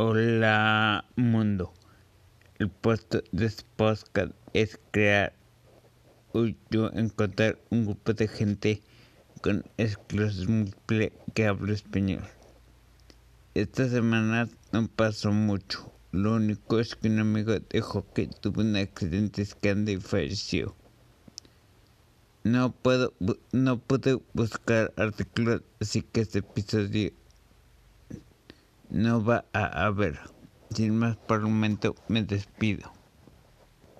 Hola mundo. El puesto de este podcast es crear o yo encontrar un grupo de gente con esclerosis múltiple que habla español. Esta semana no pasó mucho. Lo único es que un amigo dejó que tuvo un accidente escándalo y falleció. No puedo, no pude buscar artículos, así que este episodio no va a haber. Sin más momento me despido.